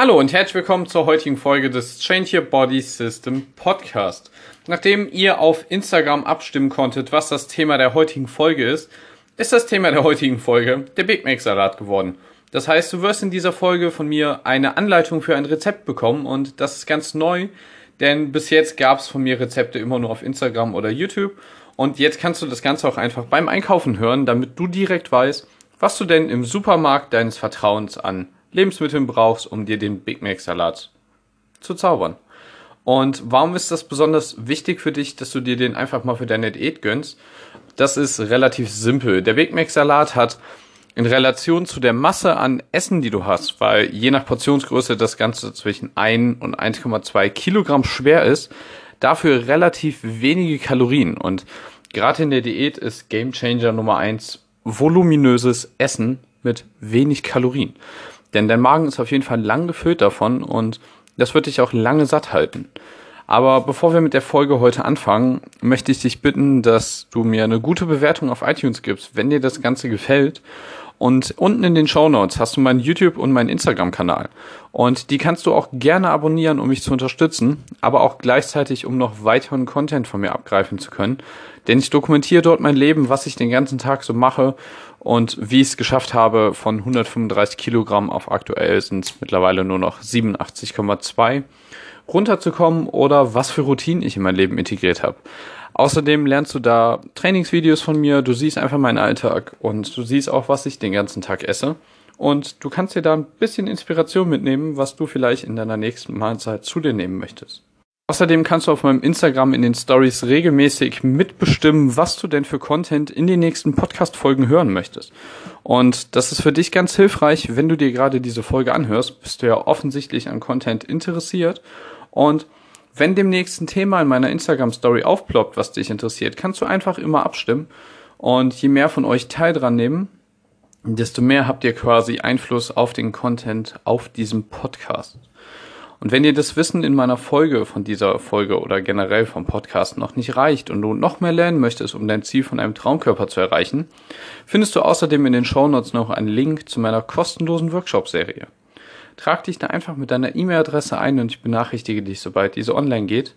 Hallo und herzlich willkommen zur heutigen Folge des Change Your Body System Podcast. Nachdem ihr auf Instagram abstimmen konntet, was das Thema der heutigen Folge ist, ist das Thema der heutigen Folge der Big Mac Salat geworden. Das heißt, du wirst in dieser Folge von mir eine Anleitung für ein Rezept bekommen und das ist ganz neu, denn bis jetzt gab es von mir Rezepte immer nur auf Instagram oder YouTube und jetzt kannst du das Ganze auch einfach beim Einkaufen hören, damit du direkt weißt, was du denn im Supermarkt deines Vertrauens an Lebensmitteln brauchst, um dir den Big Mac Salat zu zaubern. Und warum ist das besonders wichtig für dich, dass du dir den einfach mal für deine Diät gönnst? Das ist relativ simpel. Der Big Mac Salat hat in Relation zu der Masse an Essen, die du hast, weil je nach Portionsgröße das Ganze zwischen 1 und 1,2 Kilogramm schwer ist, dafür relativ wenige Kalorien. Und gerade in der Diät ist Game Changer Nummer 1 voluminöses Essen mit wenig Kalorien. Denn dein Magen ist auf jeden Fall lang gefüllt davon und das wird dich auch lange satt halten. Aber bevor wir mit der Folge heute anfangen, möchte ich dich bitten, dass du mir eine gute Bewertung auf iTunes gibst, wenn dir das Ganze gefällt. Und unten in den Show Notes hast du meinen YouTube und meinen Instagram-Kanal. Und die kannst du auch gerne abonnieren, um mich zu unterstützen, aber auch gleichzeitig, um noch weiteren Content von mir abgreifen zu können. Denn ich dokumentiere dort mein Leben, was ich den ganzen Tag so mache und wie ich es geschafft habe, von 135 Kilogramm auf aktuell sind es mittlerweile nur noch 87,2 runterzukommen oder was für Routinen ich in mein Leben integriert habe. Außerdem lernst du da Trainingsvideos von mir, du siehst einfach meinen Alltag und du siehst auch, was ich den ganzen Tag esse. Und du kannst dir da ein bisschen Inspiration mitnehmen, was du vielleicht in deiner nächsten Mahlzeit zu dir nehmen möchtest. Außerdem kannst du auf meinem Instagram in den Stories regelmäßig mitbestimmen, was du denn für Content in den nächsten Podcast-Folgen hören möchtest. Und das ist für dich ganz hilfreich, wenn du dir gerade diese Folge anhörst, bist du ja offensichtlich an Content interessiert. Und wenn demnächst ein Thema in meiner Instagram-Story aufploppt, was dich interessiert, kannst du einfach immer abstimmen. Und je mehr von euch teil dran nehmen, desto mehr habt ihr quasi Einfluss auf den Content auf diesem Podcast. Und wenn dir das Wissen in meiner Folge von dieser Folge oder generell vom Podcast noch nicht reicht und du noch mehr lernen möchtest, um dein Ziel von einem Traumkörper zu erreichen, findest du außerdem in den Shownotes noch einen Link zu meiner kostenlosen Workshop-Serie. Trag dich da einfach mit deiner E-Mail-Adresse ein und ich benachrichtige dich, sobald diese online geht,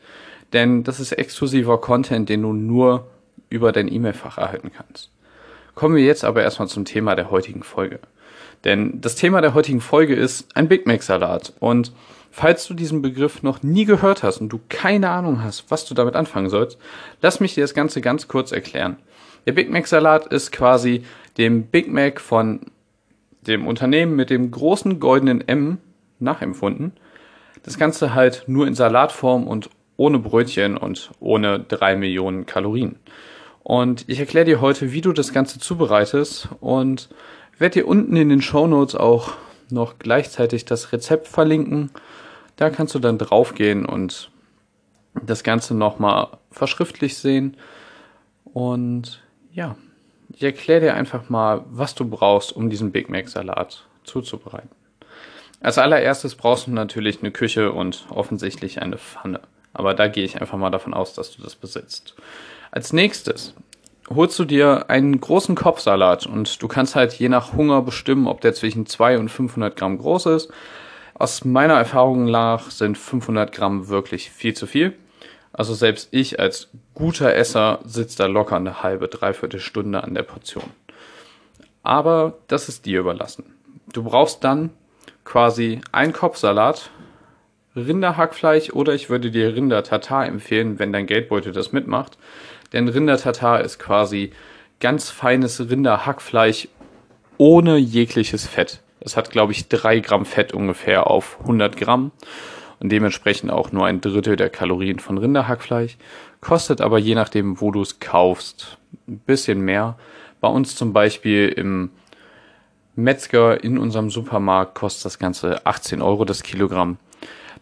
denn das ist exklusiver Content, den du nur über dein E-Mail-Fach erhalten kannst. Kommen wir jetzt aber erstmal zum Thema der heutigen Folge. Denn das Thema der heutigen Folge ist ein Big Mac Salat und Falls du diesen Begriff noch nie gehört hast und du keine Ahnung hast, was du damit anfangen sollst, lass mich dir das Ganze ganz kurz erklären. Der Big Mac Salat ist quasi dem Big Mac von dem Unternehmen mit dem großen goldenen M nachempfunden. Das Ganze halt nur in Salatform und ohne Brötchen und ohne drei Millionen Kalorien. Und ich erkläre dir heute, wie du das Ganze zubereitest und werde dir unten in den Show Notes auch noch gleichzeitig das Rezept verlinken da kannst du dann draufgehen und das Ganze nochmal verschriftlich sehen. Und ja, ich erkläre dir einfach mal, was du brauchst, um diesen Big Mac Salat zuzubereiten. Als allererstes brauchst du natürlich eine Küche und offensichtlich eine Pfanne. Aber da gehe ich einfach mal davon aus, dass du das besitzt. Als nächstes holst du dir einen großen Kopfsalat und du kannst halt je nach Hunger bestimmen, ob der zwischen 2 und 500 Gramm groß ist. Aus meiner Erfahrung nach sind 500 Gramm wirklich viel zu viel. Also selbst ich als guter Esser sitze da locker eine halbe, dreiviertel Stunde an der Portion. Aber das ist dir überlassen. Du brauchst dann quasi ein Kopfsalat, Rinderhackfleisch oder ich würde dir Rinder-Tatar empfehlen, wenn dein Geldbeutel das mitmacht. Denn Rinder-Tatar ist quasi ganz feines Rinderhackfleisch ohne jegliches Fett. Es hat, glaube ich, drei Gramm Fett ungefähr auf 100 Gramm und dementsprechend auch nur ein Drittel der Kalorien von Rinderhackfleisch. Kostet aber je nachdem, wo du es kaufst, ein bisschen mehr. Bei uns zum Beispiel im Metzger in unserem Supermarkt kostet das Ganze 18 Euro das Kilogramm.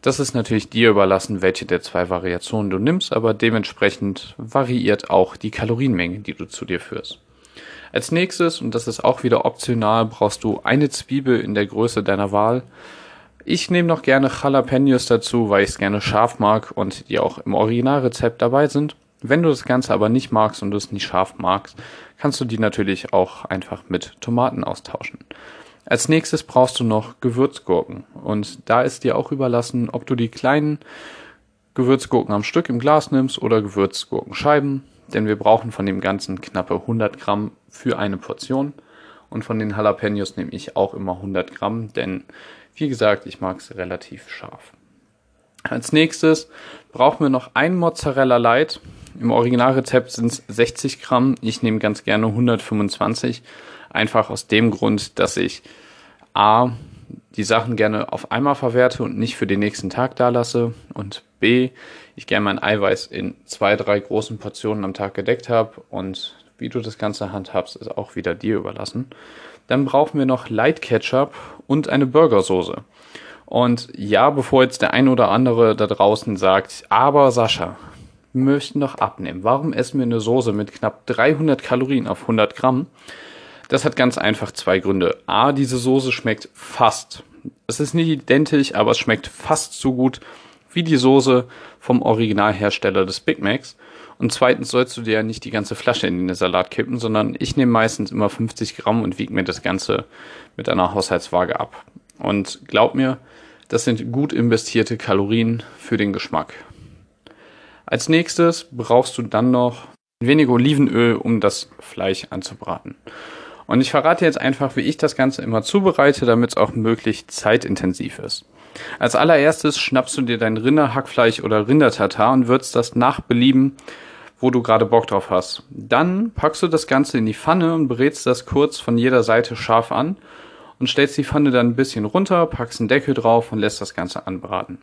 Das ist natürlich dir überlassen, welche der zwei Variationen du nimmst, aber dementsprechend variiert auch die Kalorienmenge, die du zu dir führst. Als nächstes, und das ist auch wieder optional, brauchst du eine Zwiebel in der Größe deiner Wahl. Ich nehme noch gerne Jalapenos dazu, weil ich es gerne scharf mag und die auch im Originalrezept dabei sind. Wenn du das Ganze aber nicht magst und du es nicht scharf magst, kannst du die natürlich auch einfach mit Tomaten austauschen. Als nächstes brauchst du noch Gewürzgurken. Und da ist dir auch überlassen, ob du die kleinen Gewürzgurken am Stück im Glas nimmst oder Gewürzgurkenscheiben. Denn wir brauchen von dem Ganzen knappe 100 Gramm für eine Portion. Und von den Jalapenos nehme ich auch immer 100 Gramm, denn wie gesagt, ich mag es relativ scharf. Als nächstes brauchen wir noch ein Mozzarella Light. Im Originalrezept sind es 60 Gramm. Ich nehme ganz gerne 125. Einfach aus dem Grund, dass ich A, die Sachen gerne auf einmal verwerte und nicht für den nächsten Tag da lasse. Und B, ich gerne mein Eiweiß in zwei, drei großen Portionen am Tag gedeckt habe. Und wie du das Ganze handhabst, ist auch wieder dir überlassen. Dann brauchen wir noch Light Ketchup und eine Burgersoße. Und ja, bevor jetzt der ein oder andere da draußen sagt, aber Sascha, wir möchten doch abnehmen. Warum essen wir eine Soße mit knapp 300 Kalorien auf 100 Gramm? Das hat ganz einfach zwei Gründe. A, diese Soße schmeckt fast. Es ist nicht identisch, aber es schmeckt fast so gut wie die Soße vom Originalhersteller des Big Macs. Und zweitens sollst du dir ja nicht die ganze Flasche in den Salat kippen, sondern ich nehme meistens immer 50 Gramm und wiege mir das Ganze mit einer Haushaltswaage ab. Und glaub mir, das sind gut investierte Kalorien für den Geschmack. Als nächstes brauchst du dann noch wenig Olivenöl, um das Fleisch anzubraten. Und ich verrate jetzt einfach, wie ich das Ganze immer zubereite, damit es auch möglichst zeitintensiv ist. Als allererstes schnappst du dir dein Rinderhackfleisch oder Rindertatar und würzt das nach Belieben, wo du gerade Bock drauf hast. Dann packst du das Ganze in die Pfanne und brätst das kurz von jeder Seite scharf an und stellst die Pfanne dann ein bisschen runter, packst einen Deckel drauf und lässt das Ganze anbraten.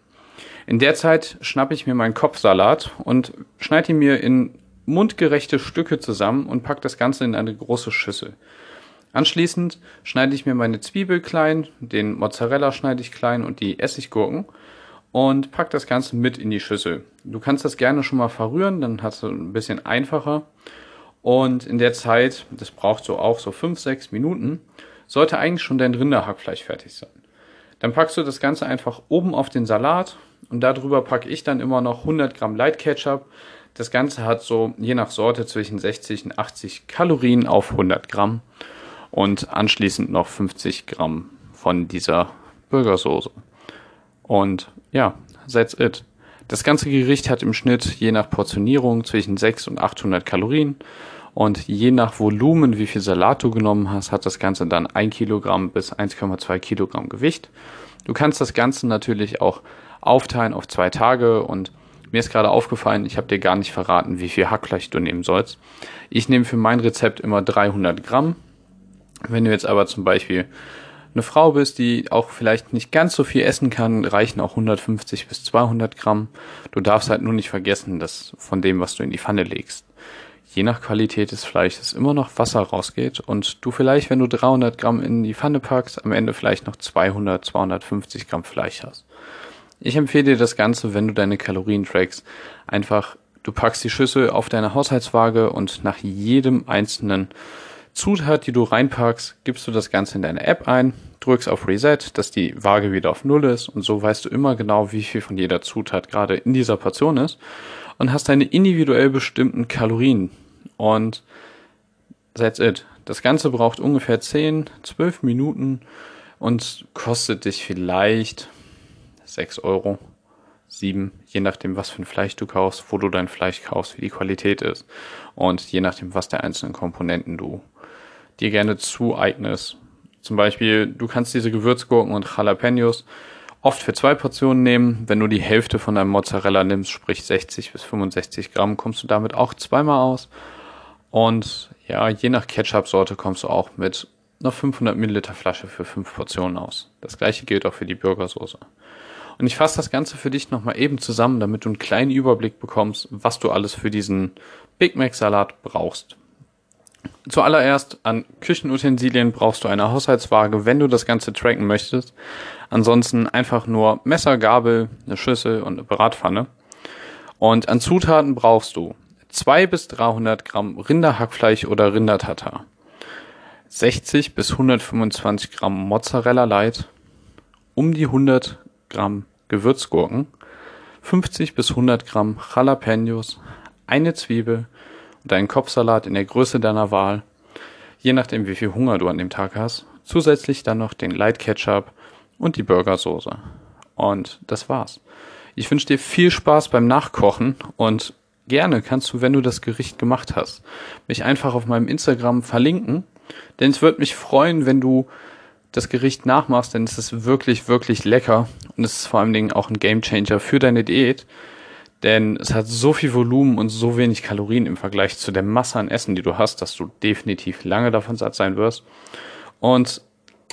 In der Zeit schnappe ich mir meinen Kopfsalat und schneide ihn mir in mundgerechte Stücke zusammen und pack das Ganze in eine große Schüssel. Anschließend schneide ich mir meine Zwiebel klein, den Mozzarella schneide ich klein und die Essiggurken und pack das Ganze mit in die Schüssel. Du kannst das gerne schon mal verrühren, dann hast du ein bisschen einfacher. Und in der Zeit, das braucht so auch so 5, 6 Minuten, sollte eigentlich schon dein Rinderhackfleisch fertig sein. Dann packst du das Ganze einfach oben auf den Salat und darüber packe ich dann immer noch 100 Gramm Light Ketchup. Das Ganze hat so je nach Sorte zwischen 60 und 80 Kalorien auf 100 Gramm und anschließend noch 50 Gramm von dieser Burgersoße. Und ja, that's it. Das ganze Gericht hat im Schnitt je nach Portionierung zwischen 6 und 800 Kalorien und je nach Volumen, wie viel Salat du genommen hast, hat das Ganze dann 1 Kilogramm bis 1,2 Kilogramm Gewicht. Du kannst das Ganze natürlich auch aufteilen auf zwei Tage und mir ist gerade aufgefallen, ich habe dir gar nicht verraten, wie viel Hackfleisch du nehmen sollst. Ich nehme für mein Rezept immer 300 Gramm. Wenn du jetzt aber zum Beispiel eine Frau bist, die auch vielleicht nicht ganz so viel essen kann, reichen auch 150 bis 200 Gramm. Du darfst halt nur nicht vergessen, dass von dem, was du in die Pfanne legst je nach Qualität des Fleisches immer noch Wasser rausgeht und du vielleicht, wenn du 300 Gramm in die Pfanne packst, am Ende vielleicht noch 200, 250 Gramm Fleisch hast. Ich empfehle dir das Ganze, wenn du deine Kalorien trackst, einfach, du packst die Schüssel auf deine Haushaltswaage und nach jedem einzelnen Zutat, die du reinpackst, gibst du das Ganze in deine App ein, drückst auf Reset, dass die Waage wieder auf Null ist und so weißt du immer genau, wie viel von jeder Zutat gerade in dieser Portion ist und hast deine individuell bestimmten Kalorien, und that's it. Das Ganze braucht ungefähr 10, 12 Minuten und kostet dich vielleicht 6 Euro, 7, je nachdem, was für ein Fleisch du kaufst, wo du dein Fleisch kaufst, wie die Qualität ist und je nachdem, was der einzelnen Komponenten du dir gerne zueignest. Zum Beispiel, du kannst diese Gewürzgurken und Jalapenos oft für zwei Portionen nehmen. Wenn du die Hälfte von deinem Mozzarella nimmst, sprich 60 bis 65 Gramm, kommst du damit auch zweimal aus. Und ja, je nach Ketchup-Sorte kommst du auch mit einer 500 Milliliter Flasche für fünf Portionen aus. Das gleiche gilt auch für die Burgersoße. Und ich fasse das Ganze für dich nochmal eben zusammen, damit du einen kleinen Überblick bekommst, was du alles für diesen Big Mac Salat brauchst. Zuallererst an Küchenutensilien brauchst du eine Haushaltswaage, wenn du das Ganze tracken möchtest. Ansonsten einfach nur Messer, Gabel, eine Schüssel und eine Bratpfanne. Und an Zutaten brauchst du 2 bis 300 Gramm Rinderhackfleisch oder Rindertatar, 60 bis 125 Gramm Mozzarella Light, um die 100 Gramm Gewürzgurken, 50 bis 100 Gramm Jalapenos, eine Zwiebel und einen Kopfsalat in der Größe deiner Wahl, je nachdem wie viel Hunger du an dem Tag hast, Zusätzlich dann noch den Light Ketchup und die Burgersoße. Und das war's. Ich wünsche dir viel Spaß beim Nachkochen und gerne kannst du, wenn du das Gericht gemacht hast, mich einfach auf meinem Instagram verlinken, denn es würde mich freuen, wenn du das Gericht nachmachst, denn es ist wirklich, wirklich lecker. Und es ist vor allen Dingen auch ein Gamechanger für deine Diät, denn es hat so viel Volumen und so wenig Kalorien im Vergleich zu der Masse an Essen, die du hast, dass du definitiv lange davon satt sein wirst. Und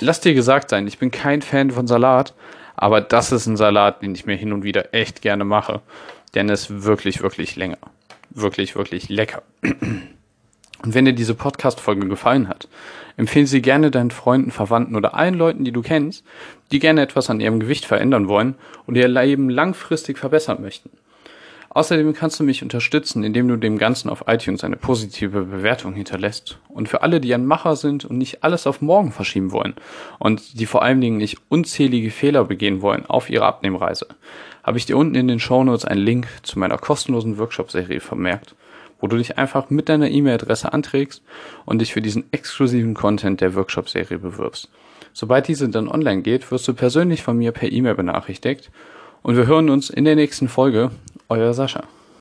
lass dir gesagt sein, ich bin kein Fan von Salat, aber das ist ein Salat, den ich mir hin und wieder echt gerne mache, denn es ist wirklich, wirklich länger. Wirklich, wirklich lecker. Und wenn dir diese Podcast-Folge gefallen hat, empfehle sie gerne deinen Freunden, Verwandten oder allen Leuten, die du kennst, die gerne etwas an ihrem Gewicht verändern wollen und ihr Leben langfristig verbessern möchten. Außerdem kannst du mich unterstützen, indem du dem Ganzen auf iTunes eine positive Bewertung hinterlässt. Und für alle, die ein Macher sind und nicht alles auf morgen verschieben wollen und die vor allen Dingen nicht unzählige Fehler begehen wollen auf ihrer Abnehmreise, habe ich dir unten in den Shownotes einen Link zu meiner kostenlosen Workshop-Serie vermerkt, wo du dich einfach mit deiner E-Mail-Adresse anträgst und dich für diesen exklusiven Content der Workshop-Serie bewirbst. Sobald diese dann online geht, wirst du persönlich von mir per E-Mail benachrichtigt und wir hören uns in der nächsten Folge euer Sascha.